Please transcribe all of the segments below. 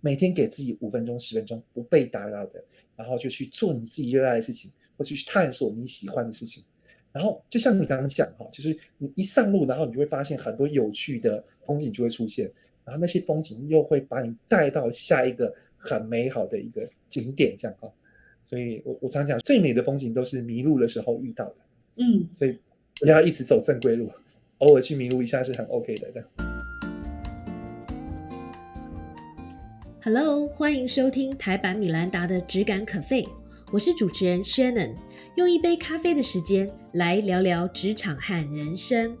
每天给自己五分钟、十分钟不被打扰的，然后就去做你自己热爱的事情，或者去探索你喜欢的事情。然后就像你刚刚讲哈，就是你一上路，然后你就会发现很多有趣的风景就会出现，然后那些风景又会把你带到下一个很美好的一个景点，这样哈。所以我我常讲，最美的风景都是迷路的时候遇到的。嗯，所以不要一直走正规路，偶尔去迷路一下是很 OK 的。这样。Hello，欢迎收听台版米兰达的质感可废，我是主持人 Shannon，用一杯咖啡的时间来聊聊职场和人生。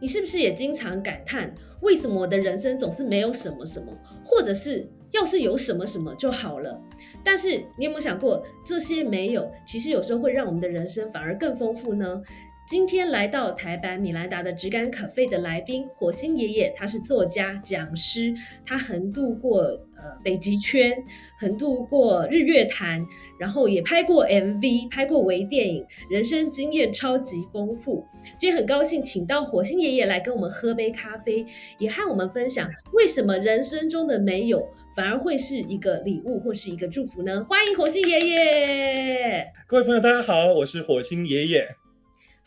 你是不是也经常感叹，为什么我的人生总是没有什么什么，或者是要是有什么什么就好了？但是你有没有想过，这些没有，其实有时候会让我们的人生反而更丰富呢？今天来到台版米兰达的质感可废的来宾，火星爷爷，他是作家、讲师，他横渡过呃北极圈，横渡过日月潭，然后也拍过 MV，拍过微电影，人生经验超级丰富。今天很高兴请到火星爷爷来跟我们喝杯咖啡，也和我们分享为什么人生中的没有反而会是一个礼物或是一个祝福呢？欢迎火星爷爷！各位朋友，大家好，我是火星爷爷。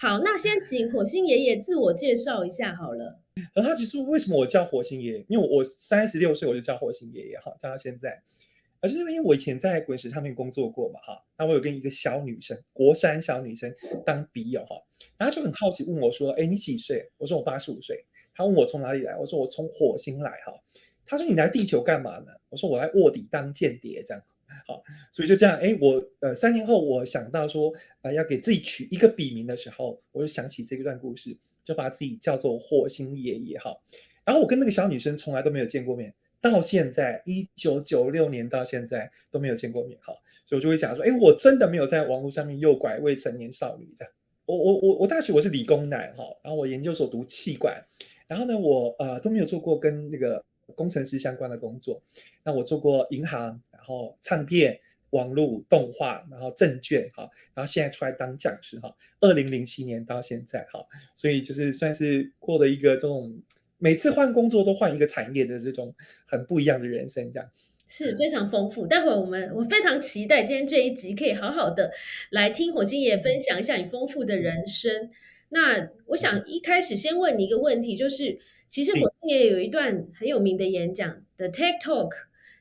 好，那先请火星爷爷自我介绍一下好了。很好奇说，为什么我叫火星爷爷？因为我三十六岁我就叫火星爷爷哈，叫到现在。而是因为我以前在滚石上面工作过嘛哈，那我有跟一个小女生，国山小女生当笔友哈，然后就很好奇问我说，哎，你几岁？我说我八十五岁。他问我从哪里来，我说我从火星来哈。他说你来地球干嘛呢？我说我来卧底当间谍这样。好，所以就这样，哎，我呃三年后我想到说，呃，要给自己取一个笔名的时候，我就想起这一段故事，就把自己叫做火星爷爷哈。然后我跟那个小女生从来都没有见过面，到现在一九九六年到现在都没有见过面哈，所以我就会想说，哎，我真的没有在网络上面诱拐未成年少女这样。我我我我大学我是理工男哈，然后我研究所读气管，然后呢我呃都没有做过跟那个工程师相关的工作，那我做过银行。然后唱片、网络、动画，然后证券，哈，然后现在出来当讲师，哈，二零零七年到现在，哈，所以就是算是过了一个这种每次换工作都换一个产业的这种很不一样的人生，这样是非常丰富。待会儿我们我非常期待今天这一集可以好好的来听火星爷分享一下你丰富的人生。那我想一开始先问你一个问题，就是其实火星爷有一段很有名的演讲的 TED Talk。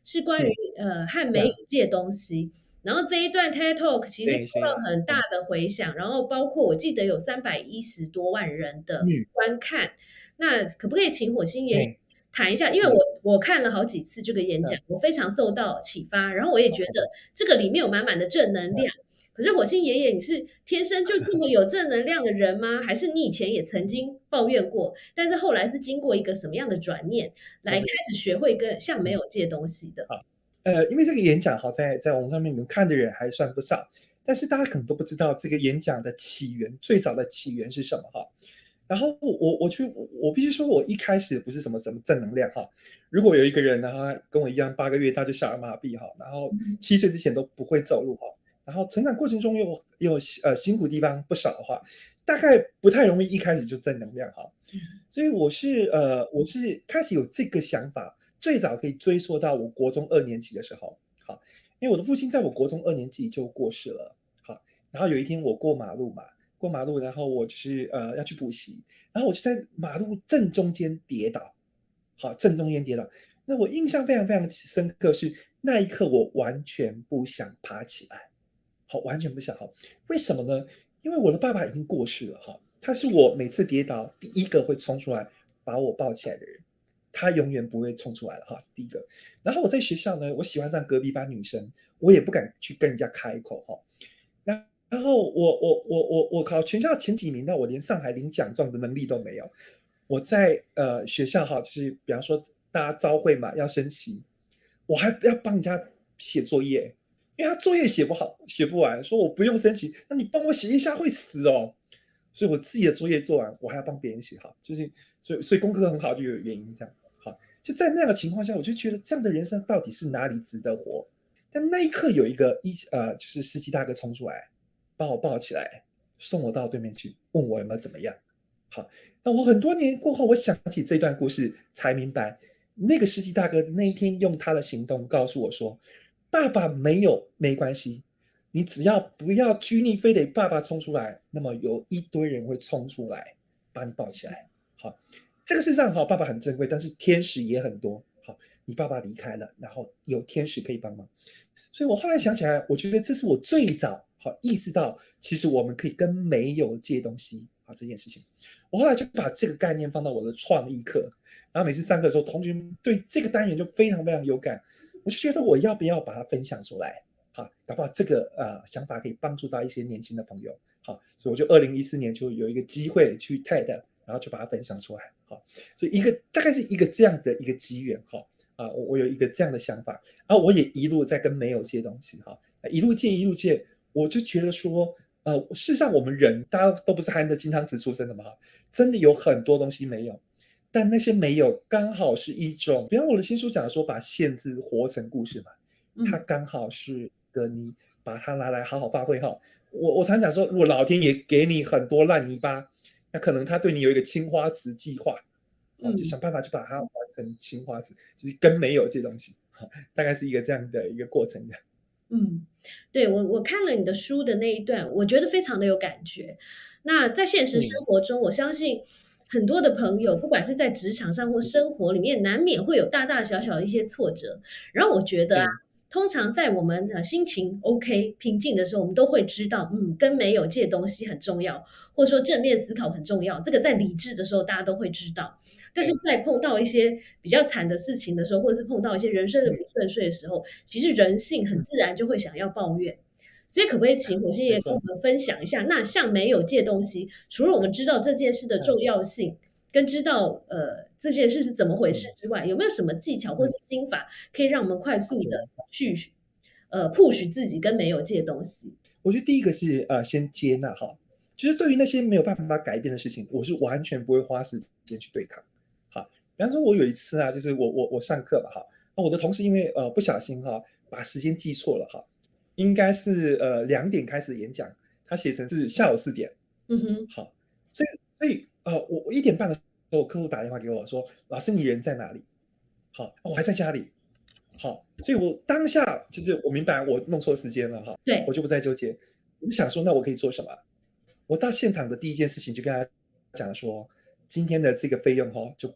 是关于呃和美语借东西，然后这一段 TED Talk 其实受到很大的回响，然后包括我记得有三百一十多万人的观看。那可不可以请火星爷谈一下？因为我我看了好几次这个演讲，我非常受到启发，然后我也觉得这个里面有满满的正能量。可是火星爷爷，你是天生就这么有正能量的人吗？还是你以前也曾经抱怨过，但是后来是经过一个什么样的转念，来开始学会跟像没有借东西的？啊，呃，因为这个演讲哈，在在网络上面能看的人还算不少，但是大家可能都不知道这个演讲的起源，最早的起源是什么哈。然后我我去我必须说，我一开始不是什么什么正能量哈。如果有一个人呢，他跟我一样八个月他就小儿麻痹哈，然后七岁之前都不会走路哈。然后成长过程中有有呃辛苦地方不少的话，大概不太容易一开始就正能量哈。所以我是呃我是开始有这个想法，最早可以追溯到我国中二年级的时候，好，因为我的父亲在我国中二年级就过世了，好，然后有一天我过马路嘛，过马路，然后我就是呃要去补习，然后我就在马路正中间跌倒，好，正中间跌倒，那我印象非常非常深刻，是那一刻我完全不想爬起来。好，完全不想好，为什么呢？因为我的爸爸已经过世了哈，他是我每次跌倒第一个会冲出来把我抱起来的人，他永远不会冲出来了哈。第一个，然后我在学校呢，我喜欢上隔壁班女生，我也不敢去跟人家开口哈。然然后我我我我我考全校前几名，那我连上海领奖状的能力都没有。我在呃学校哈，就是比方说大家招会嘛，要升旗，我还要帮人家写作业。因为他作业写不好，写不完，说我不用申请，那你帮我写一下会死哦。所以我自己的作业做完，我还要帮别人写好，就是所以所以功课很好就有原因这样。好，就在那样的情况下，我就觉得这样的人生到底是哪里值得活？但那一刻有一个一呃，就是司机大哥冲出来，把我抱起来，送我到对面去，问我有没有怎么样。好，那我很多年过后，我想起这段故事，才明白那个司机大哥那一天用他的行动告诉我说：“爸爸没有没关系，你只要不要拘泥，非得爸爸冲出来，那么有一堆人会冲出来把你抱起来。”好，这个世上好，爸爸很珍贵，但是天使也很多。好，你爸爸离开了，然后有天使可以帮忙。所以我后来想起来，我觉得这是我最早好意识到，其实我们可以跟没有借东西啊这件事情。我后来就把这个概念放到我的创意课，然后每次上课的时候，同学们对这个单元就非常非常有感。我就觉得我要不要把它分享出来？好，搞不好这个呃想法可以帮助到一些年轻的朋友。好，所以我就二零一四年就有一个机会去 TED，然后就把它分享出来。好，所以一个大概是一个这样的一个机缘。哈，啊，我我有一个这样的想法，然后我也一路在跟没有借东西。哈，一路借一路借，我就觉得说。呃，事实上，我们人大家都不是含着金汤匙出生的嘛，真的有很多东西没有，但那些没有刚好是一种，比方我的新书讲说，把限制活成故事嘛，它刚好是个你把它拿来好好发挥哈。我我常讲说，如果老天爷给你很多烂泥巴，那可能他对你有一个青花瓷计划，哦，就想办法去把它完成青花瓷，就是跟没有这东西，大概是一个这样的一个过程的。嗯，对我我看了你的书的那一段，我觉得非常的有感觉。那在现实生活中，我相信很多的朋友，不管是在职场上或生活里面，难免会有大大小小的一些挫折。然后我觉得啊，通常在我们呃心情 OK 平静的时候，我们都会知道，嗯，跟没有这些东西很重要，或者说正面思考很重要。这个在理智的时候，大家都会知道。但是在碰到一些比较惨的事情的时候，或者是碰到一些人生的不顺遂的时候，其实人性很自然就会想要抱怨。所以，可不可以请火星爷跟我们分享一下？那像没有借东西，除了我们知道这件事的重要性，跟知道呃这件事是怎么回事之外，有没有什么技巧或是心法，可以让我们快速的去呃 push 自己跟没有借东西？我觉得第一个是呃先接纳哈，就是对于那些没有办法改变的事情，我是完全不会花时间去对抗。比方说，我有一次啊，就是我我我上课吧哈，我的同事因为呃不小心哈把时间记错了哈，应该是呃两点开始演讲，他写成是下午四点，嗯哼，好，所以所以呃我我一点半的时候，客户打电话给我说，老师你人在哪里？好，我还在家里，好，所以我当下就是我明白我弄错时间了哈，对我就不再纠结，我就想说那我可以做什么？我到现场的第一件事情就跟他讲说，今天的这个费用哈就。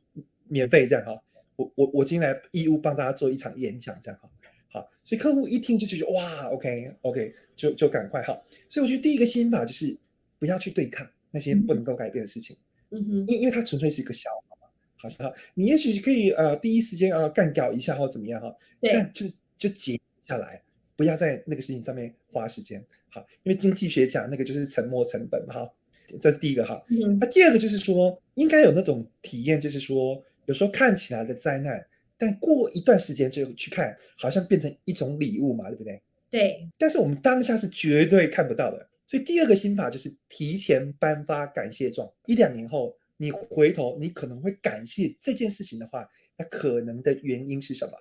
免费这样哈，我我我今天来义务帮大家做一场演讲这样哈，好，所以客户一听就觉得哇，OK OK，就就赶快哈，所以我觉得第一个心法就是不要去对抗那些不能够改变的事情，嗯哼，因因为它纯粹是一个消耗嘛，好像，你也许可以呃第一时间呃干掉一下或怎么样哈，但就是就截下来，不要在那个事情上面花时间，好，因为经济学讲那个就是沉没成本嘛哈，这是第一个哈，那第二个就是说应该有那种体验，就是说。有时候看起来的灾难，但过一段时间就去看，好像变成一种礼物嘛，对不对？对。但是我们当下是绝对看不到的，所以第二个心法就是提前颁发感谢状。一两年后，你回头，你可能会感谢这件事情的话，那可能的原因是什么？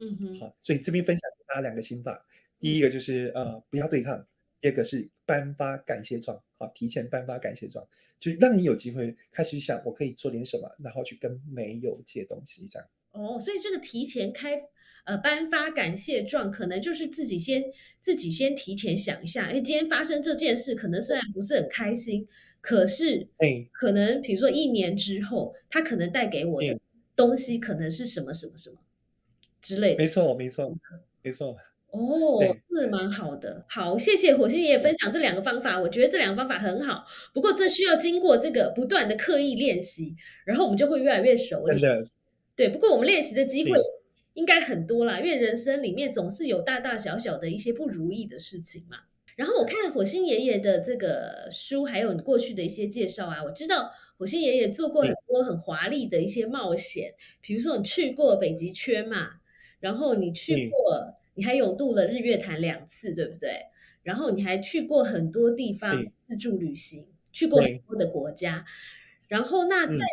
嗯哼。好，所以这边分享给大家两个心法，第一个就是呃不要对抗，第二个是颁发感谢状。好，提前颁发感谢状，就让你有机会开始去想，我可以做点什么，然后去跟没有借东西这样。哦，所以这个提前开呃颁发感谢状，可能就是自己先自己先提前想一下，哎，今天发生这件事，可能虽然不是很开心，可是哎，可能比如说一年之后，它可能带给我的东西，可能是什么什么什么之类的。没错，没错，没错。哦，是蛮好的。好，谢谢火星爷爷分享这两个方法，我觉得这两个方法很好。不过这需要经过这个不断的刻意练习，然后我们就会越来越熟练。真的，对。不过我们练习的机会应该很多啦，因为人生里面总是有大大小小的一些不如意的事情嘛。然后我看火星爷爷的这个书，还有你过去的一些介绍啊，我知道火星爷爷做过很多很华丽的一些冒险，比如说你去过北极圈嘛，然后你去过。你还有渡了日月潭两次，对不对？然后你还去过很多地方自助旅行，去过很多的国家。然后那在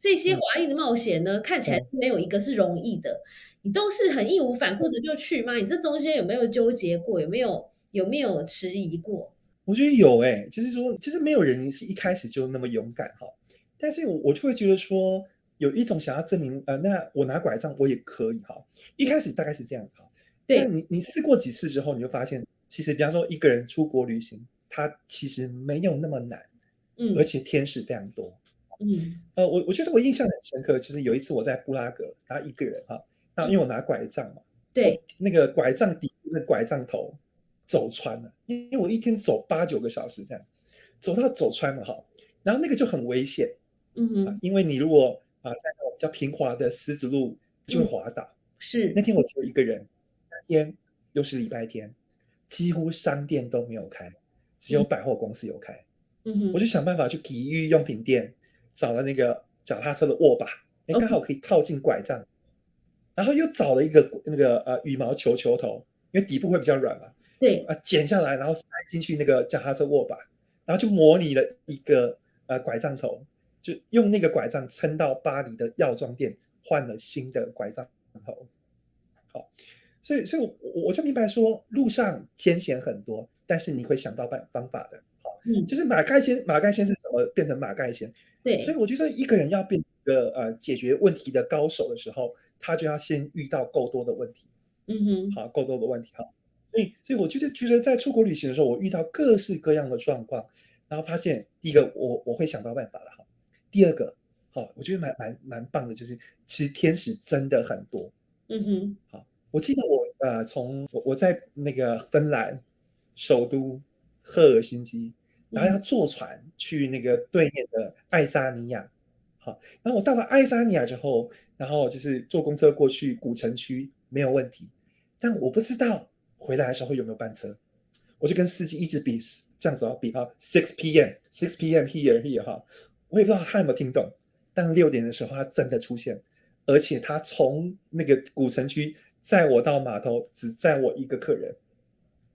这些华丽的冒险呢，看起来没有一个是容易的。你都是很义无反顾的就去吗？你这中间有没有纠结过？有没有有没有迟疑过？我觉得有哎，就是说，其实没有人是一开始就那么勇敢哈。但是我我就会觉得说，有一种想要证明，呃，那我拿拐杖我也可以哈。一开始大概是这样子哈，对但你你试过几次之后，你就发现，其实比方说一个人出国旅行，它其实没有那么难，嗯而且天使非常多。嗯。呃，我我觉得我印象很深刻，就是有一次我在布拉格，然后一个人哈，那因为我拿拐杖嘛，对，那个拐杖底那拐杖头走穿了，因为我一天走八九个小时这样，走到走穿了哈，然后那个就很危险啊嗯哼，因为你如果啊在那种比较平滑的石子路就会滑倒。是。那天我只有一个人，那天又是礼拜天，几乎商店都没有开，只有嗯。百货公司有开。嗯哼。我就想办法去体育用品店找了那个脚踏车的握把，哎，刚好可以套进拐杖，然后又找了一个那个呃羽毛球球头，因为底部会比较软嘛，对，啊，剪下来然后塞进去那个脚踏车握把，然后就模拟了一个呃拐杖头，就用那个拐杖撑到巴黎的药妆店换了新的拐杖头。好，所以所以我我我就明白说，路上艰险很多，但是你会想到办方法的。嗯就是马盖先，马盖先是怎么变成马盖先？对所，以我觉得一个人要变成一个呃解决问题的高手的时候，他就要先遇到够多的问题，嗯哼，好，够多的问题哈。所以，所以我就是觉得在出国旅行的时候，我遇到各式各样的状况，然后发现第一个我我会想到办法的哈，第二个好，我觉得蛮蛮蛮棒的，就是其实天使真的很多。嗯哼，好我记得我呃从我我在那个芬兰首都赫尔辛基，然后要坐船去那个对面的爱沙尼亚。好，然后我到了爱沙尼亚之后，然后就是坐公车过去古城区没有问题，但我不知道回来的时候有没有班车，我就跟司机一直比这样子要比哈，six p.m. six p.m. here here 哈，我也不知道他有没有听懂，但六点的时候他真的出现，而且他从那个古城区载我到码头，只载我一个客人，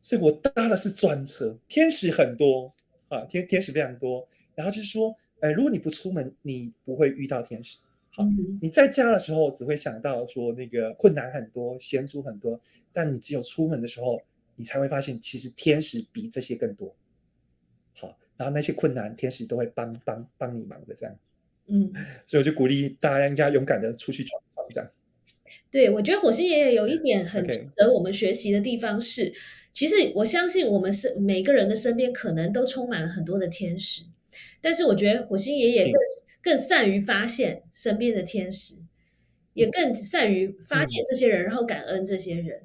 所以我搭的是专车，天使很多啊，天天使非常多。然后就是说，呃，如果你不出门，你不会遇到天使。好你在家的时候只会想到说那个困难很多，险阻很多，但你只有出门的时候，你才会发现其实天使比这些更多。好，然后那些困难，天使都会帮帮帮你忙的这样。嗯。所以我就鼓励大家应该勇敢的出去闯闯这样。对，我觉得火星爷爷有一点很值得我们学习的地方是，其实我相信我们是每个人的身边可能都充满了很多的天使，但是我觉得火星爷爷更更善于发现身边的天使，也更善于发现这些人，然后感恩这些人。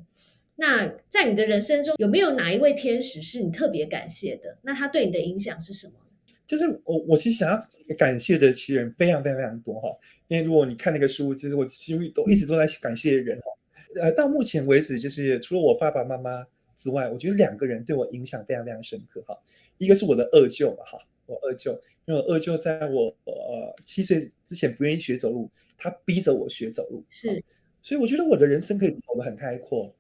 那在你的人生中，有没有哪一位天使是你特别感谢的？那他对你的影响是什么？就是我我其实想要感谢的其实人非常非常非常多哈，因为如果你看那个书，其实我几乎都一直都在感谢人哈。呃，到目前为止，就是除了我爸爸妈妈之外，我觉得两个人对我影响非常非常深刻哈。一个是我的二舅嘛哈，我二舅，因为我二舅在我呃七岁之前不愿意学走路，他逼着我学走路，是，所以我觉得我的人生可以走得很开阔。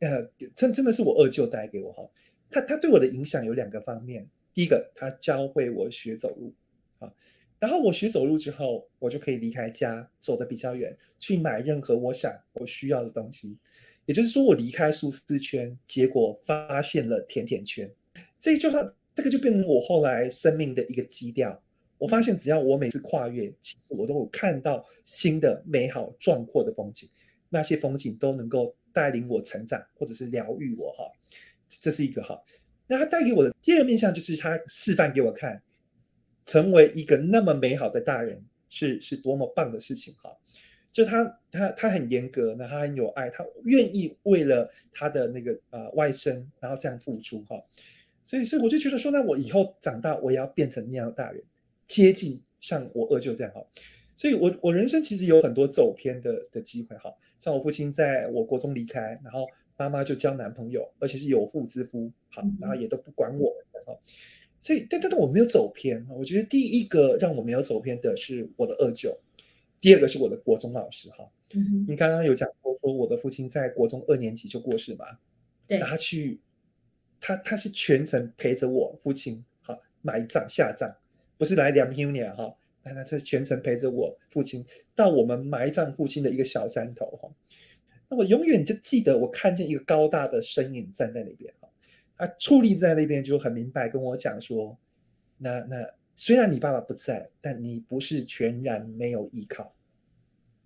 呃，真真的是我二舅带给我哈，他他对我的影响有两个方面。第一个，他教会我学走路，啊，然后我学走路之后，我就可以离开家，走得比较远，去买任何我想我需要的东西。也就是说，我离开舒适圈，结果发现了甜甜圈。这句话，这个就变成我后来生命的一个基调。我发现，只要我每次跨越，其实我都有看到新的美好壮阔的风景，那些风景都能够带领我成长，或者是疗愈我哈。这是一个哈。那他带给我的第二个面向就是他示范给我看，成为一个那么美好的大人是是多么棒的事情哈。就他他他很严格，那他很有爱，他愿意为了他的那个呃外甥，然后这样付出哈。所以所以我就觉得说，那我以后长大我也要变成那样的大人，接近像我二舅这样哈。所以我我人生其实有很多走偏的的机会哈，像我父亲在我国中离开，然后。妈妈就交男朋友，而且是有妇之夫，好，然后也都不管我们哈。所以，但但但我没有走偏。我觉得第一个让我没有走偏的是我的二舅，第二个是我的国中老师哈。嗯你刚刚有讲过说我的父亲在国中二年级就过世嘛？对，他去，他他是全程陪着我父亲哈埋葬下葬，不是来两 unia 哈，那他是全程陪着我父亲到我们埋葬父亲的一个小山头哈。那我永远就记得，我看见一个高大的身影站在那边哈，他矗立在那边，就很明白跟我讲说，那那虽然你爸爸不在，但你不是全然没有依靠，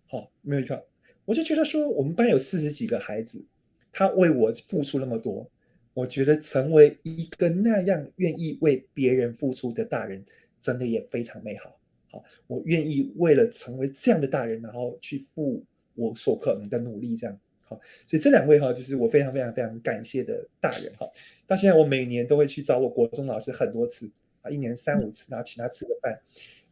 好，没有依靠，我就觉得说，我们班有四十几个孩子，他为我付出那么多，我觉得成为一个那样愿意为别人付出的大人，真的也非常美好。好，我愿意为了成为这样的大人，然后去付我所可能的努力，这样。好，所以这两位哈，就是我非常非常非常感谢的大人哈。到现在，我每年都会去找我国中老师很多次啊，一年三五次，然后请他吃个饭。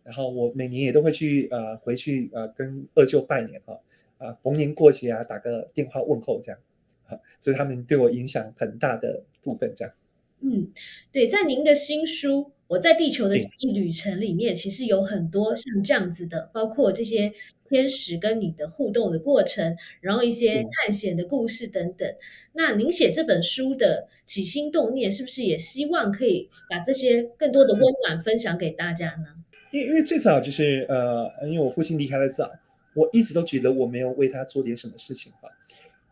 然后我每年也都会去呃回去呃跟二舅拜年哈啊，逢年过节啊打个电话问候这样。好，所以他们对我影响很大的部分这样。嗯，对，在您的新书。我在地球的记忆旅程里面，其实有很多像这样子的，包括这些天使跟你的互动的过程，然后一些探险的故事等等。那您写这本书的起心动念，是不是也希望可以把这些更多的温暖分享给大家呢？因因为最早就是呃，因为我父亲离开的早，我一直都觉得我没有为他做点什么事情哈。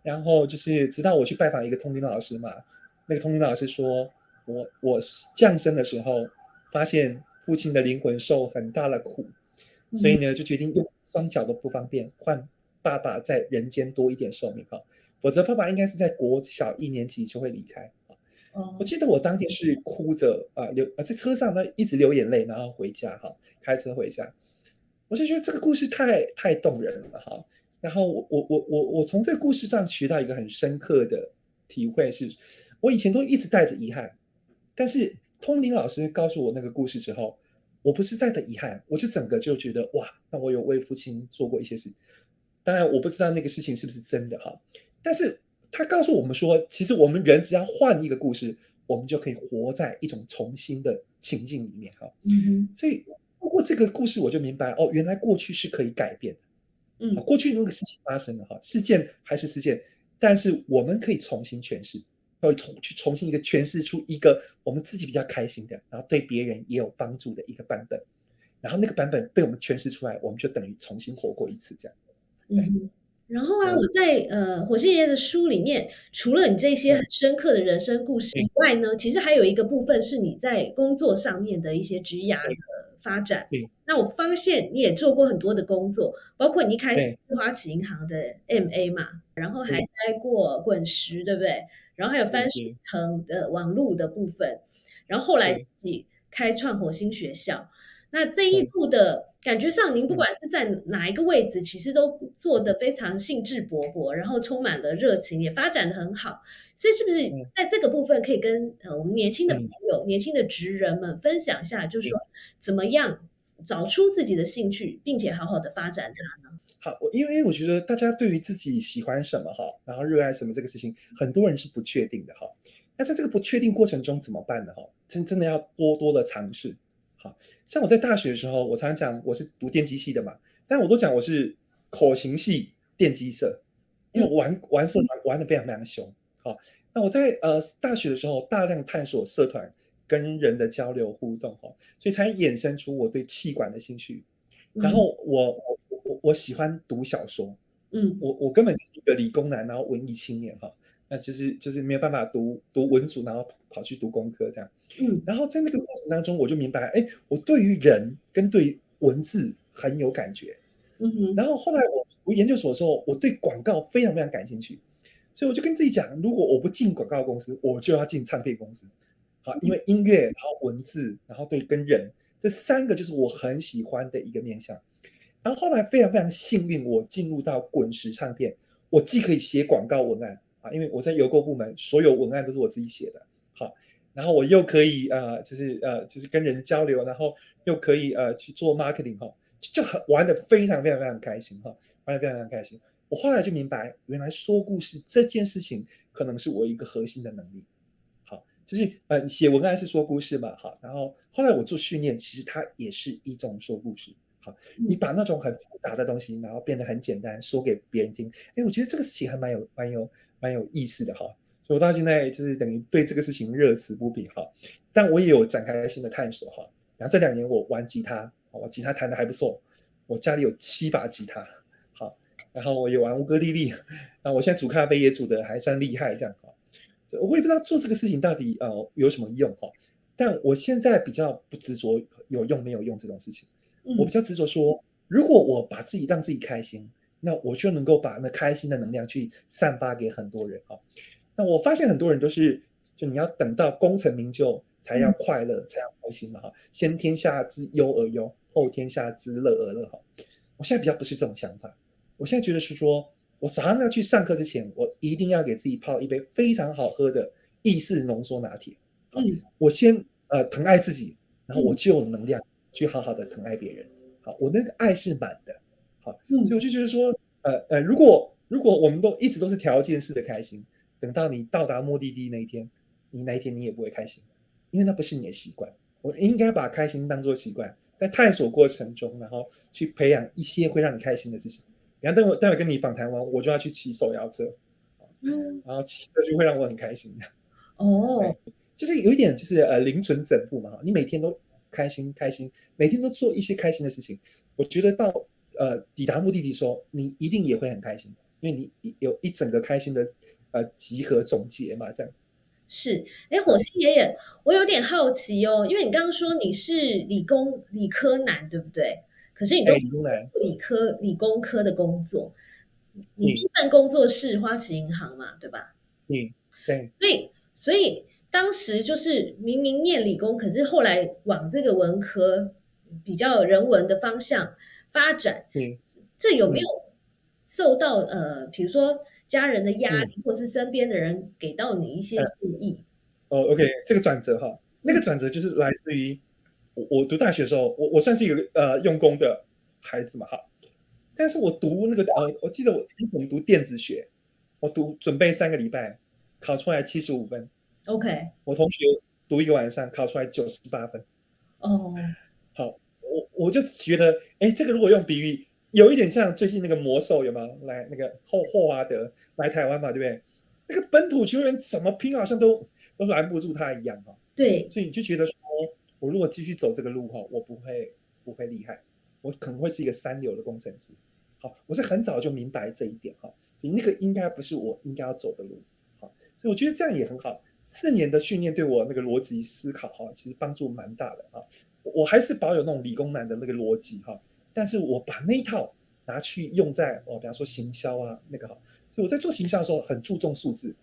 然后就是直到我去拜访一个通灵老师嘛，那个通灵老师说我我降生的时候。发现父亲的灵魂受很大的苦，所以呢，就决定用双脚都不方便换爸爸在人间多一点寿命哈，否则爸爸应该是在国小一年级就会离开我记得我当天是哭着啊流啊在车上呢一直流眼泪，然后回家哈，开车回家，我就觉得这个故事太太动人了哈。然后我我我我我从这个故事上学到一个很深刻的体会是，我以前都一直带着遗憾，但是。通灵老师告诉我那个故事之后，我不是在的遗憾，我就整个就觉得哇，那我有为父亲做过一些事。当然我不知道那个事情是不是真的哈，但是他告诉我们说，其实我们人只要换一个故事，我们就可以活在一种重新的情境里面哈。嗯哼。所以通过这个故事，我就明白哦，原来过去是可以改变的。嗯。过去那个事情发生了哈，事件还是事件，但是我们可以重新诠释。要重去重新一个诠释出一个我们自己比较开心的，然后对别人也有帮助的一个版本，然后那个版本被我们诠释出来，我们就等于重新活过一次这样。嗯，然后啊，我在呃火星爷爷的书里面，除了你这些很深刻的人生故事以外呢，其实还有一个部分是你在工作上面的一些职涯的发展。那我发现你也做过很多的工作，包括你一开始是花旗银行的 MA 嘛，然后还待过滚石，对不对？然后还有番薯藤的网络的部分，然后后来你开创火星学校，那这一步的感觉上，您不管是在哪一个位置，其实都做得非常兴致勃勃，然后充满了热情，也发展的很好。所以是不是在这个部分可以跟呃我们年轻的朋友、年轻的职人们分享一下，就是说怎么样找出自己的兴趣，并且好好的发展它呢？好，我因为我觉得大家对于自己喜欢什么哈，然后热爱什么这个事情，很多人是不确定的哈。那在这个不确定过程中怎么办呢？哈，真真的要多多的尝试。好像我在大学的时候，我常常讲我是读电机系的嘛，但我都讲我是口型系电机社，因为玩玩社团玩的非常非常凶。好，那我在呃大学的时候大量探索社团跟人的交流互动哈，所以才衍生出我对气管的兴趣。然后我我。我喜欢读小说，嗯，我我根本就是一个理工男，然后文艺青年哈，那就是就是没有办法读读文组，然后跑去读工科这样，嗯，然后在那个过程当中，我就明白，哎，我对于人跟对文字很有感觉，嗯哼，然后后来我读研究所的时候，我对广告非常非常感兴趣，所以我就跟自己讲，如果我不进广告公司，我就要进唱片公司，好，因为音乐，然后文字，然后对跟人这三个就是我很喜欢的一个面向。然后后来非常非常幸运，我进入到滚石唱片，我既可以写广告文案啊，因为我在邮购部门，所有文案都是我自己写的，好，然后我又可以呃，就是呃，就是跟人交流，然后又可以呃去做 marketing 哈，就很玩的非常非常非常开心哈，玩的非常非常开心。我后来就明白，原来说故事这件事情可能是我一个核心的能力，好，就是呃写文案是说故事嘛，好，然后后来我做训练，其实它也是一种说故事。好，你把那种很复杂的东西，然后变得很简单，说给别人听。哎，我觉得这个事情还蛮有、蛮有、蛮有意思的哈。所以我到现在就是等于对这个事情热词不疲哈。但我也有展开新的探索哈。然后这两年我玩吉他，我吉他弹的还不错。我家里有七把吉他，好，然后我也玩乌克丽丽。那我现在煮咖啡也煮的还算厉害，这样哈。我也不知道做这个事情到底呃有什么用哈。但我现在比较不执着有用没有用这种事情。我比较执着说，如果我把自己让自己开心，那我就能够把那开心的能量去散发给很多人啊。那我发现很多人都是，就你要等到功成名就才要快乐，才要开心嘛哈。先天下之忧而忧，后天下之乐而乐哈。我现在比较不是这种想法，我现在觉得是说，我早上要去上课之前，我一定要给自己泡一杯非常好喝的意式浓缩拿铁。嗯，我先呃疼爱自己，然后我就有能量去好好的疼爱别人。好，我那个爱是满的。好，所以我就觉得说，呃呃，如果如果我们都一直都是条件式的开心，等到你到达目的地那一天，你那一天你也不会开心，因为那不是你的习惯。我应该把开心当做习惯，在探索过程中，然后去培养一些会让你开心的事情。然后待会待会跟你访谈完，我就要去骑手摇车，嗯，然后骑车就会让我很开心的。哦，就是有一点，就是呃，零存整付嘛，你每天都开心开心，每天都做一些开心的事情，我觉得到。呃，抵达目的地时候，你一定也会很开心，因为你有一整个开心的呃集合总结嘛，这样。是，哎，火星爷爷，我有点好奇哦，因为你刚刚说你是理工理科男，对不对？可是你都理科理工科的工作，你第一份工作是花旗银行嘛，对吧？嗯，对。所以，所以当时就是明明念理工，可是后来往这个文科比较人文的方向。发展，嗯，这有没有受到呃，比如说家人的压力，或是身边的人给到你一些建议？哦，OK，这个转折哈，那个转折就是来自于我我读大学的时候，我我算是一个呃用功的孩子嘛哈，但是我读那个呃，我记得我我们读电子学，我读准备三个礼拜，考出来七十五分，OK，我同学读一个晚上考出来九十八分，哦，好。我就觉得，哎，这个如果用比喻，有一点像最近那个魔兽，有吗？来那个霍霍华德来台湾嘛，对不对？那个本土球员怎么拼，好像都都拦不住他一样哈。对，所以你就觉得说，我如果继续走这个路哈，我不会不会厉害，我可能会是一个三流的工程师。好，我是很早就明白这一点哈，所以那个应该不是我应该要走的路。好，所以我觉得这样也很好。四年的训练对我那个逻辑思考哈，其实帮助蛮大的啊。我还是保有那种理工男的那个逻辑哈，但是我把那一套拿去用在哦，比方说行销啊那个哈，所以我在做行销的时候很注重数字，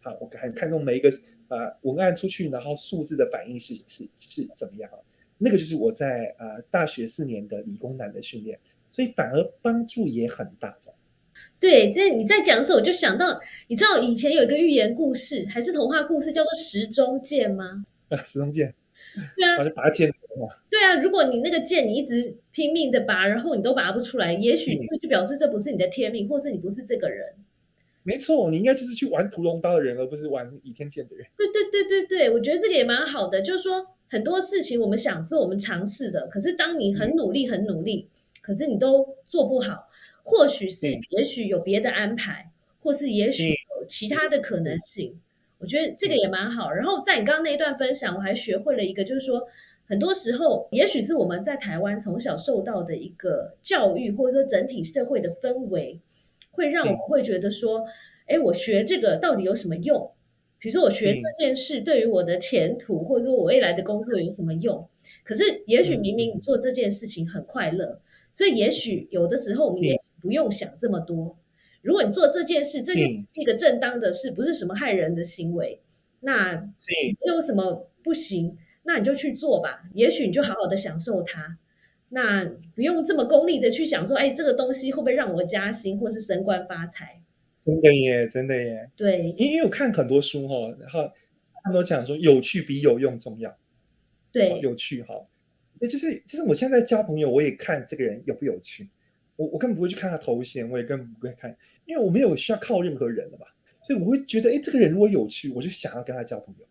好，我很看重每一个啊文案出去，然后数字的反应是是是怎么样啊？那个就是我在啊大学四年的理工男的训练，所以反而帮助也很大。对，这你在讲的时候，我就想到，你知道以前有一个寓言故事还是童话故事，叫做时钟剑吗？啊，时钟剑。对啊，把拔剑对啊，如果你那个剑你一直拼命的拔，然后你都拔不出来，也许这就表示这不是你的天命，或是你不是这个人。没错，你应该就是去玩屠龙刀的人，而不是玩倚天剑的人。对对对对对，我觉得这个也蛮好的，就是说很多事情我们想做，我们尝试的，可是当你很努力很努力，可是你都做不好，或许是也许有别的安排，或是也许有其他的可能性。我觉得这个也蛮好。然后在你刚刚那一段分享，我还学会了一个，就是说，很多时候，也许是我们在台湾从小受到的一个教育，或者说整体社会的氛围，会让我们会觉得说，哎，我学这个到底有什么用？比如说，我学这件事对于我的前途，或者说我未来的工作有什么用？可是，也许明明你做这件事情很快乐，所以也许有的时候我们也不用想这么多。如果你做这件事，这是一个正当的事，不是什么害人的行为，那没有什么不行，那你就去做吧。也许你就好好的享受它，那不用这么功利的去想说，哎，这个东西会不会让我加薪或是升官发财？真的耶，真的耶。对，因为我看很多书哈，然后他们都讲说，有趣比有用重要。对，有趣哈，那就是就是我现在交朋友，我也看这个人有不有趣。我我根本不会去看他头衔，我也根本不会看，因为我没有需要靠任何人了嘛，所以我会觉得，哎，这个人如果有趣，我就想要跟他交朋友。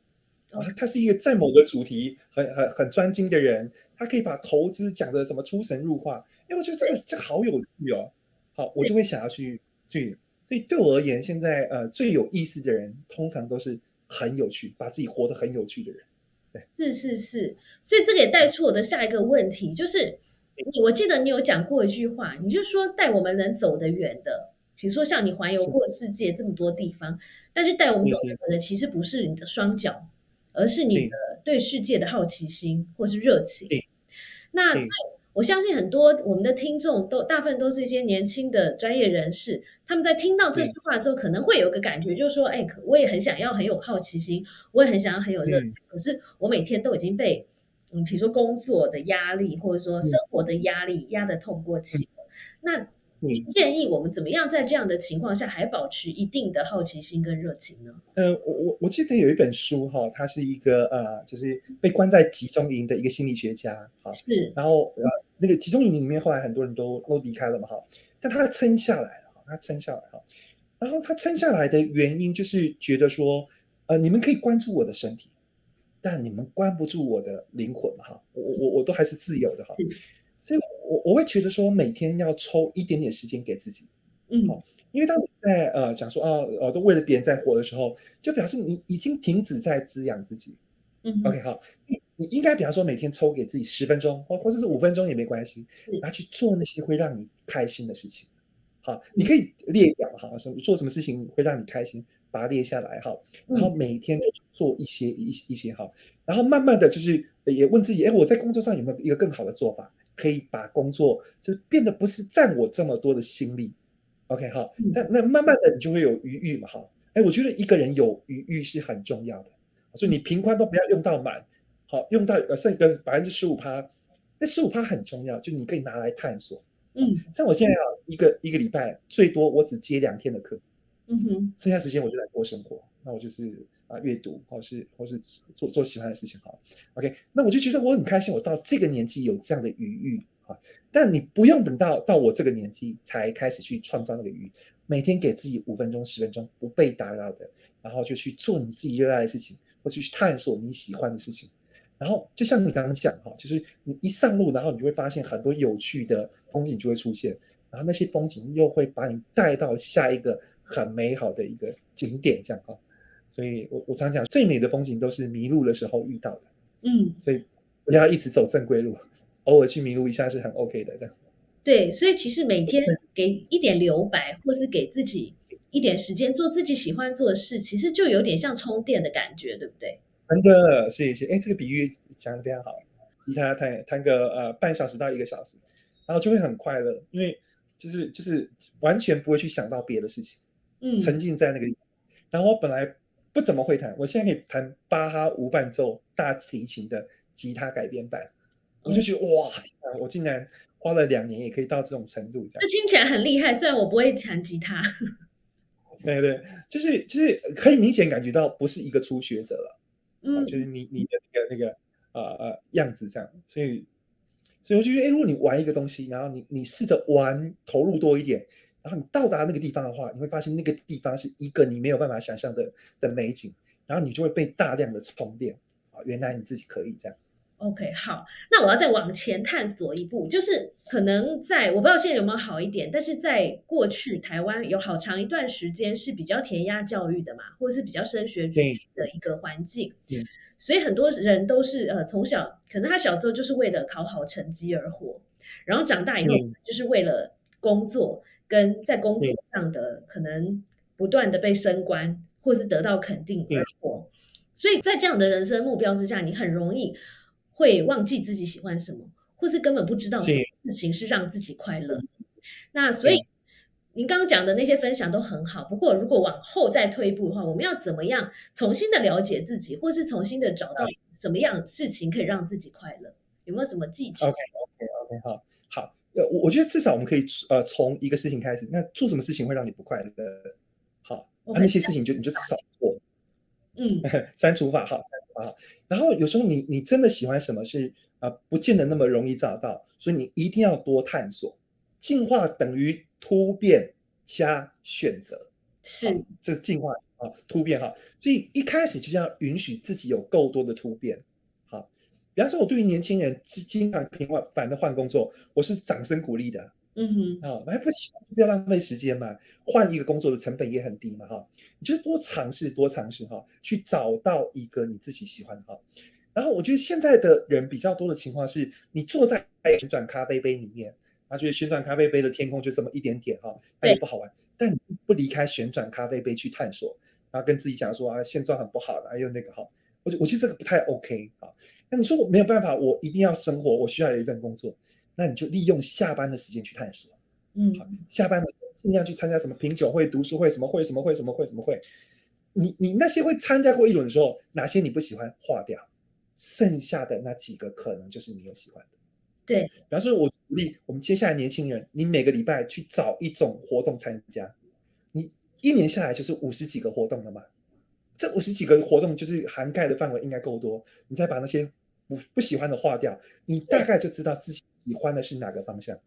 啊，他是一个在某个主题很很很专精的人，他可以把投资讲的什么出神入化，哎，我觉得这个这好有趣哦。好，我就会想要去去，所以对我而言，现在呃最有意思的人，通常都是很有趣，把自己活得很有趣的人。对，是是是，所以这个也带出我的下一个问题，就是。你我记得你有讲过一句话，你就说带我们能走得远的，比如说像你环游过世界这么多地方，但是带我们走得远的其实不是你的双脚，而是你的对世界的好奇心或是热情。那我相信很多我们的听众都大部分都是一些年轻的专业人士，他们在听到这句话的时候，可能会有个感觉，就是说，哎，我也很想要很有好奇心，我也很想要很有热情，可是我每天都已经被，嗯，比如说工作的压力，或者说生活的压力压得透不过气了。那你建议我们怎么样在这样的情况下还保持一定的好奇心跟热情呢？呃，我我我记得有一本书哈，它是一个呃，就是被关在集中营的一个心理学家啊，是，然后呃，那个集中营里面后来很多人都都离开了嘛哈，但他撑下来了，他撑下来哈，然后他撑下来的原因就是觉得说，呃，你们可以关注我的身体，但你们关不住我的灵魂哈，我我我都还是自由的哈。所以，我我会觉得说，每天要抽一点点时间给自己，嗯，好因为当你在呃讲说啊呃都为了别人在活的时候，就表示你已经停止在滋养自己，嗯，OK 好，你应该比方说每天抽给自己十分钟，或或者是五分钟也没关系，然后去做那些会让你开心的事情，好，你可以列表哈，什么做什么事情会让你开心，把它列下来哈，然后每天做一些一一些哈，然后慢慢的就是也问自己，哎，我在工作上有没有一个更好的做法？可以把工作就变得不是占我这么多的心力，OK 哈，那那慢慢的你就会有余裕嘛哈，哎，我觉得一个人有余裕是很重要的，所以你平宽都不要用到满，好用到呃剩个百分之十五趴，那十五趴很重要，就你可以拿来探索，嗯，像我现在啊一个一个礼拜最多我只接两天的课，嗯哼，剩下时间我就来过生活，那我就是。啊，阅读或是或是做做喜欢的事情哈，OK，那我就觉得我很开心，我到这个年纪有这样的余裕啊。但你不用等到到我这个年纪才开始去创造那个余，每天给自己五分钟、十分钟不被打扰的，然后就去做你自己热爱的事情，或是去探索你喜欢的事情。然后就像你刚刚讲哈，就是你一上路，然后你就会发现很多有趣的风景就会出现，然后那些风景又会把你带到下一个很美好的一个景点，这样哈。所以，我我常讲，最美的风景都是迷路的时候遇到的。嗯，所以不要一直走正规路，偶尔去迷路一下是很 OK 的。这样。对，所以其实每天给一点留白，或是给自己一点时间做自己喜欢做的事，其实就有点像充电的感觉，对不对？真的，谢谢。哎，这个比喻讲的非常好。吉他弹弹个呃半小时到一个小时，然后就会很快乐，因为就是就是完全不会去想到别的事情，嗯，沉浸在那个里。然后我本来。不怎么会弹，我现在可以弹巴哈无伴奏大提琴的吉他改编版，我就觉得哇，我竟然花了两年也可以到这种程度，这样。这听起来很厉害，虽然我不会弹吉他。对对，就是就是可以明显感觉到不是一个初学者了，嗯，就是你你的那个那个呃呃样子这样，所以所以我就觉得，哎，如果你玩一个东西，然后你你试着玩投入多一点。然后你到达那个地方的话，你会发现那个地方是一个你没有办法想象的的美景，然后你就会被大量的充电啊！原来你自己可以这样。OK，好，那我要再往前探索一步，就是可能在我不知道现在有没有好一点，但是在过去台湾有好长一段时间是比较填鸭教育的嘛，或者是比较升学主义的一个环境，所以很多人都是呃从小可能他小时候就是为了考好成绩而活，然后长大以后就是为了工作。跟在工作上的可能不断的被升官，或是得到肯定而活，所以在这样的人生目标之下，你很容易会忘记自己喜欢什么，或是根本不知道什么事情是让自己快乐。那所以您刚刚讲的那些分享都很好，不过如果往后再退一步的话，我们要怎么样重新的了解自己，或是重新的找到什么样事情可以让自己快乐？有没有什么技巧？OK OK OK 好。呃，我我觉得至少我们可以呃从一个事情开始。那做什么事情会让你不快乐？好，那那些事情就你就少做。嗯，删除法好，删除法好。然后有时候你你真的喜欢什么是啊，不见得那么容易找到，所以你一定要多探索。进化等于突变加选择，是这是进化啊，突变哈。所以一开始就要允许自己有够多的突变。比方说，我对于年轻人经常频繁的换工作，我是掌声鼓励的。嗯哼，啊，还不行，不要浪费时间嘛。换一个工作的成本也很低嘛，哈。你就多尝试，多尝试哈，去找到一个你自己喜欢的哈。然后我觉得现在的人比较多的情况是，你坐在旋转咖啡杯里面，然后觉得旋转咖啡杯的天空就这么一点点哈，它也不好玩。但你不离开旋转咖啡杯去探索，然后跟自己讲说啊，现状很不好的，还有那个哈，我我觉得这个不太 OK 啊。那你说我没有办法，我一定要生活，我需要有一份工作。那你就利用下班的时间去探索。嗯，好下班了尽量去参加什么品酒会、读书会、什么会、什么会、什么会、什么会。你你那些会参加过一轮的时候，哪些你不喜欢划掉，剩下的那几个可能就是你有喜欢的。对，比方说，我鼓励我们接下来年轻人，你每个礼拜去找一种活动参加，你一年下来就是五十几个活动了嘛。这五十几个活动就是涵盖的范围应该够多，你再把那些不不喜欢的划掉，你大概就知道自己喜欢的是哪个方向，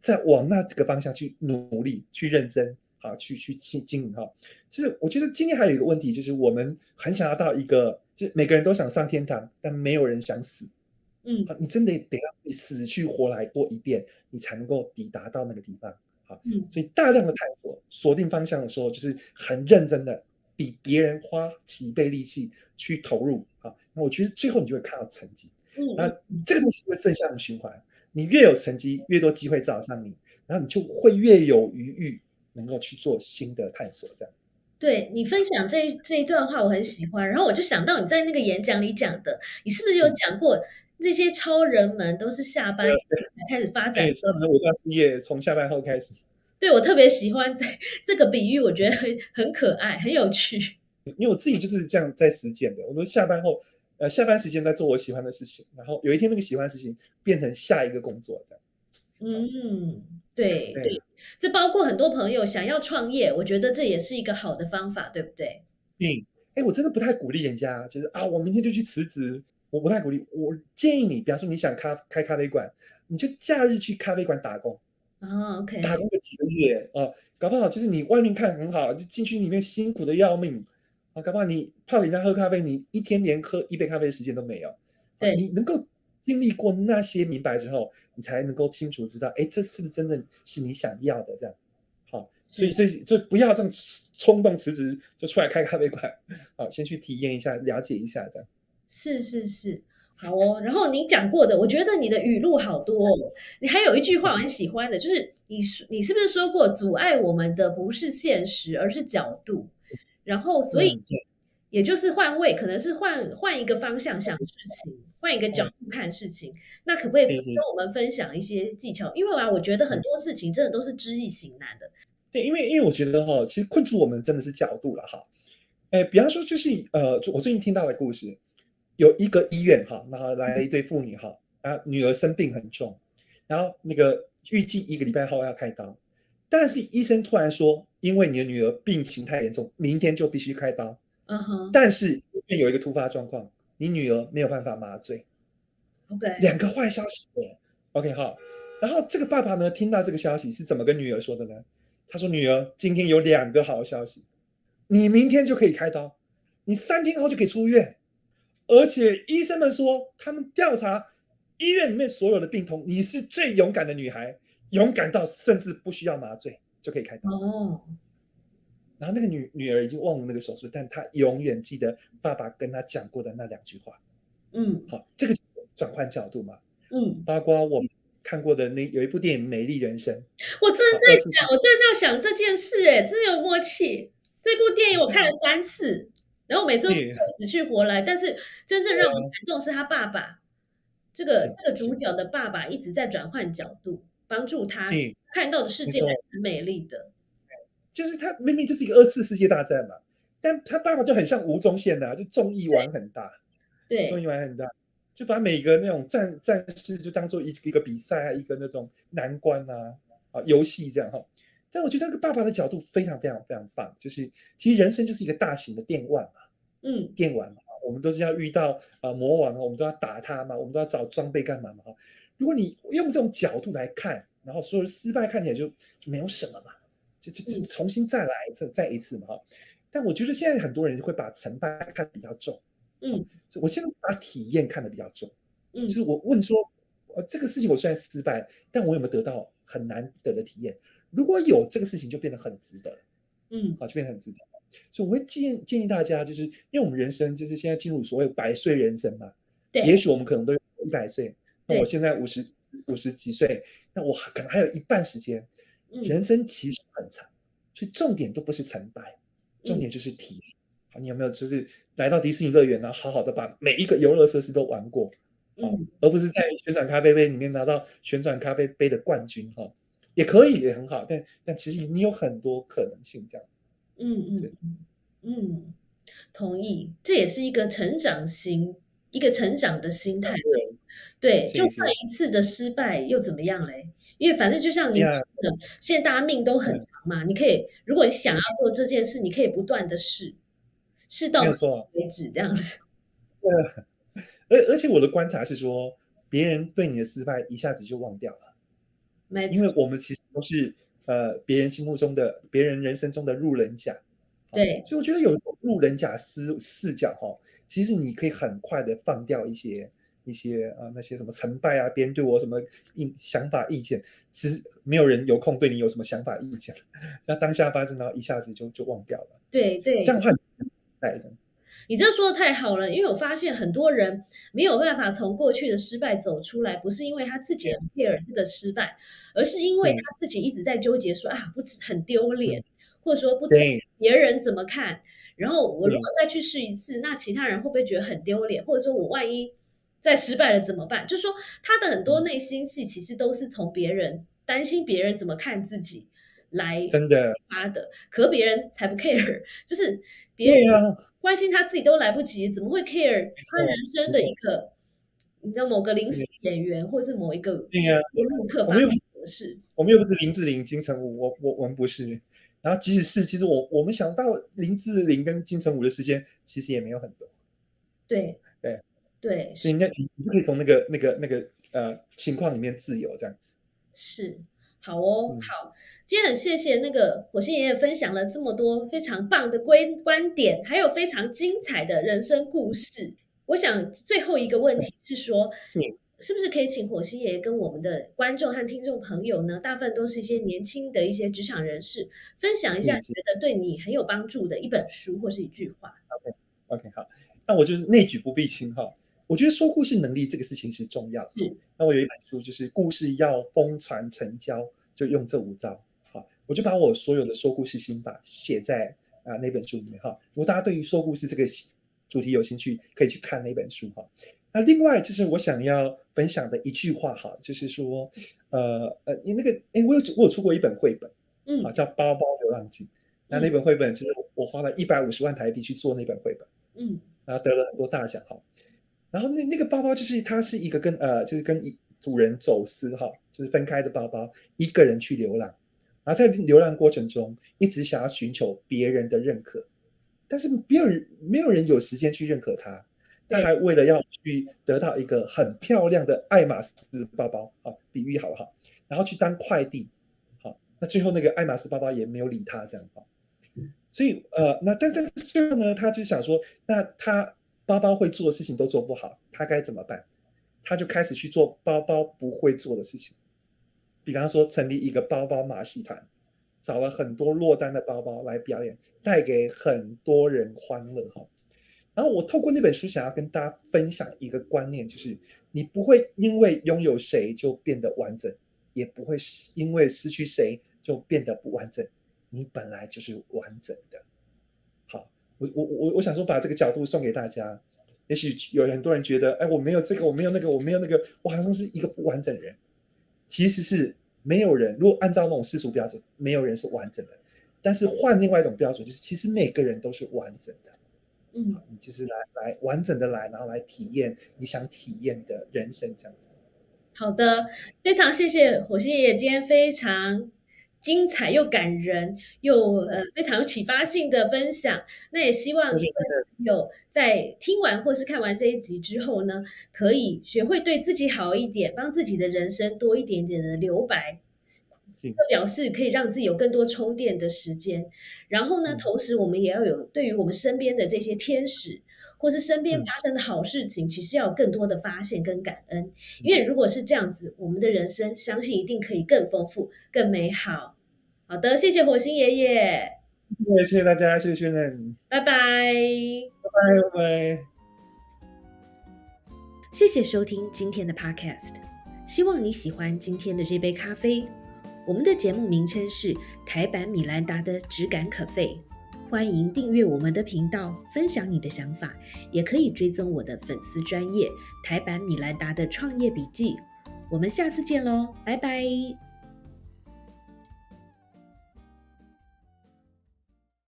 再往那个方向去努力、去认真，好去去经经营哈。就是我觉得今天还有一个问题，就是我们很想要到一个，就是每个人都想上天堂，但没有人想死。嗯，你真的得要你死去活来过一遍，你才能够抵达到那个地方。好，嗯，所以大量的探索、锁定方向的时候，就是很认真的。比别人花几倍力气去投入啊，那我觉得最后你就会看到成绩。嗯，那这个东西会正向的循环，你越有成绩，越多机会找上你，然后你就会越有余裕，能够去做新的探索。这样，对你分享这这一段话，我很喜欢。然后我就想到你在那个演讲里讲的，你是不是有讲过这些超人们都是下班才开始发展？对，超人伟大事业从下班后开始。对，我特别喜欢这这个比喻，我觉得很很可爱，很有趣。因为我自己就是这样在实践的，我都下班后，呃，下班时间在做我喜欢的事情，然后有一天那个喜欢的事情变成下一个工作，这样。嗯，对对，这包括很多朋友想要创业，我觉得这也是一个好的方法，对不对？嗯，哎，我真的不太鼓励人家，就是啊，我明天就去辞职，我不太鼓励。我建议你，比方说你想咖开咖啡馆，你就假日去咖啡馆打工。哦，OK，打工个几个月啊，搞不好就是你外面看很好，就进去里面辛苦的要命啊，搞不好你泡人家喝咖啡，你一天连喝一杯咖啡的时间都没有。对，你能够经历过那些明白之后，你才能够清楚知道，哎，这是不是真的是你想要的？这样，好，所以所以就不要这样冲动辞职就出来开咖啡馆，好，先去体验一下，了解一下，这样。是是是。好哦，然后你讲过的，我觉得你的语录好多。你还有一句话我很喜欢的，就是你你是不是说过，阻碍我们的不是现实，而是角度。然后，所以也就是换位，可能是换换一个方向想事情，换一个角度看事情。那可不可以跟我们分享一些技巧？因为啊，我觉得很多事情真的都是知易行难的。对，因为因为我觉得哈，其实困住我们真的是角度了哈。哎，比方说就是呃，我最近听到的故事。有一个医院哈，然后来了一对妇女哈，啊，女儿生病很重，然后那个预计一个礼拜后要开刀，但是医生突然说，因为你的女儿病情太严重，明天就必须开刀。嗯哼。但是有一个突发状况，你女儿没有办法麻醉。OK。两个坏消息。OK 好，然后这个爸爸呢，听到这个消息是怎么跟女儿说的呢？他说：“女儿，今天有两个好消息，你明天就可以开刀，你三天后就可以出院。”而且医生们说，他们调查医院里面所有的病童，你是最勇敢的女孩，勇敢到甚至不需要麻醉就可以开刀。哦。然后那个女女儿已经忘了那个手术，但她永远记得爸爸跟她讲过的那两句话。嗯。好，这个转换角度嘛。嗯。包括我看过的那有一部电影《美丽人生》，我正在想，我正在想这件事，哎，真有默契。这部电影我看了三次。然后每次死去活来，但是真正让我感动是他爸爸，这个这个主角的爸爸一直在转换角度，帮助他看到的世界很美丽的。就是他明明就是一个二次世界大战嘛，但他爸爸就很像吴宗宪呐，就综艺玩很大，对，综艺玩很大，就把每个那种战战士就当做一一个比赛啊，一个那种难关啊啊游戏这样哈。但我觉得那个爸爸的角度非常非常非常棒，就是其实人生就是一个大型的电玩嘛，嗯，电玩嘛，我们都是要遇到啊魔王啊，我们都要打他嘛，我们都要找装备干嘛嘛哈。如果你用这种角度来看，然后所有的失败看起来就就没有什么嘛，就就就重新再来一次再一次嘛哈。但我觉得现在很多人会把成败看得比较重，嗯，我现在是把体验看得比较重，嗯，就是我问说，呃，这个事情我虽然失败，但我有没有得到很难得的体验？如果有这个事情，就变得很值得，嗯，好，就变得很值得。所以我会建建议大家，就是因为我们人生就是现在进入所谓百岁人生嘛，对，也许我们可能都有一百岁，那我现在五十五十几岁，那我可能还有一半时间，人生其实很长，所以重点都不是成败，重点就是体验。好，你有没有就是来到迪士尼乐园呢？好好的把每一个游乐设施都玩过，嗯，而不是在旋转咖啡杯里面拿到旋转咖啡杯的冠军哈，也可以也很好，但但其实你有很多可能性这样。嗯嗯嗯嗯，同意，这也是一个成长型，一个成长的心态。对，就算一次的失败又怎么样嘞？因为反正就像你说的，现在大家命都很长嘛，你可以，如果你想要做这件事，你可以不断的试，试到为止，这样子。对，而而且我的观察是说，别人对你的失败一下子就忘掉了，没，因为我们其实都是呃别人心目中的、别人人生中的路人甲。对，所以我觉得有一种路人甲视视角哈，其实你可以很快的放掉一些。一些啊，那些什么成败啊，别人对我什么意想法意见，其实没有人有空对你有什么想法意见。那当下发生，然后一下子就就忘掉了。对对，这样的。你这说的太好了，因为我发现很多人没有办法从过去的失败走出来，不是因为他自己很 care 这个失败，而是因为他自己一直在纠结说啊，不很丢脸，或者说不知别人怎么看。然后我如果再去试一次，那其他人会不会觉得很丢脸？或者说我万一？再失败了怎么办？就是说，他的很多内心戏其实都是从别人担心别人怎么看自己来真的发的，可别人才不 care，就是别人关心他自己都来不及，怎么会 care 他人生的一个，你知道某个临时演员或者是某一个对呀，顾客发生什么事？我们又不是林志玲、金城武，我我我们不是。然后即使是，其实我我们想到林志玲跟金城武的时间，其实也没有很多。对对。所以那你你就可以从那个那个那个呃情况里面自由这样。是，好哦，好，今天很谢谢那个火星爷爷分享了这么多非常棒的观观点，还有非常精彩的人生故事。我想最后一个问题是说，是不是可以请火星爷爷跟我们的观众和听众朋友呢，大部分都是一些年轻的一些职场人士，分享一下觉得对你很有帮助的一本书或是一句话。OK OK 好，那我就是内举不避亲哈。我觉得说故事能力这个事情是重要的。那我有一本书，就是故事要疯传成交，就用这五招。好，我就把我所有的说故事心法写在啊那本书里面哈。如果大家对于说故事这个主题有兴趣，可以去看那本书哈。那另外就是我想要分享的一句话哈，就是说，呃呃，你那个哎，我有我有出过一本绘本，嗯，啊叫《包包流浪记》。那那本绘本就是我花了一百五十万台币去做那本绘本，嗯，然后得了很多大奖哈。然后那那个包包就是它是一个跟呃就是跟一主人走私哈，就是分开的包包，一个人去流浪，然后在流浪过程中一直想要寻求别人的认可，但是没有人没有人有时间去认可他，他还为了要去得到一个很漂亮的爱马仕包包啊，比喻好了哈，然后去当快递，好，那最后那个爱马仕包包也没有理他这样哈，所以呃那但是最后呢，他就想说，那他。包包会做的事情都做不好，他该怎么办？他就开始去做包包不会做的事情，比方说成立一个包包马戏团，找了很多落单的包包来表演，带给很多人欢乐哈。然后我透过那本书想要跟大家分享一个观念，就是你不会因为拥有谁就变得完整，也不会因为失去谁就变得不完整，你本来就是完整的。我我我我想说把这个角度送给大家，也许有很多人觉得，哎，我没有这个，我没有那个，我没有那个，我好像是一个不完整人。其实是没有人，如果按照那种世俗标准，没有人是完整的。但是换另外一种标准，就是其实每个人都是完整的。嗯，你就是来来完整的来，然后来体验你想体验的人生这样子。好的，非常谢谢火星爷爷今天非常。精彩又感人又呃非常有启发性的分享，那也希望有在听完或是看完这一集之后呢，可以学会对自己好一点，帮自己的人生多一点点的留白，这表示可以让自己有更多充电的时间。然后呢，同时我们也要有对于我们身边的这些天使，或是身边发生的好事情，其实要有更多的发现跟感恩。因为如果是这样子，我们的人生相信一定可以更丰富、更美好。好的，谢谢火星爷爷。谢谢大家，谢谢你，拜拜，拜拜拜拜。谢谢收听今天的 Podcast，希望你喜欢今天的这杯咖啡。我们的节目名称是台版米兰达的质感可废。欢迎订阅我们的频道，分享你的想法，也可以追踪我的粉丝专业台版米兰达的创业笔记。我们下次见喽，拜拜。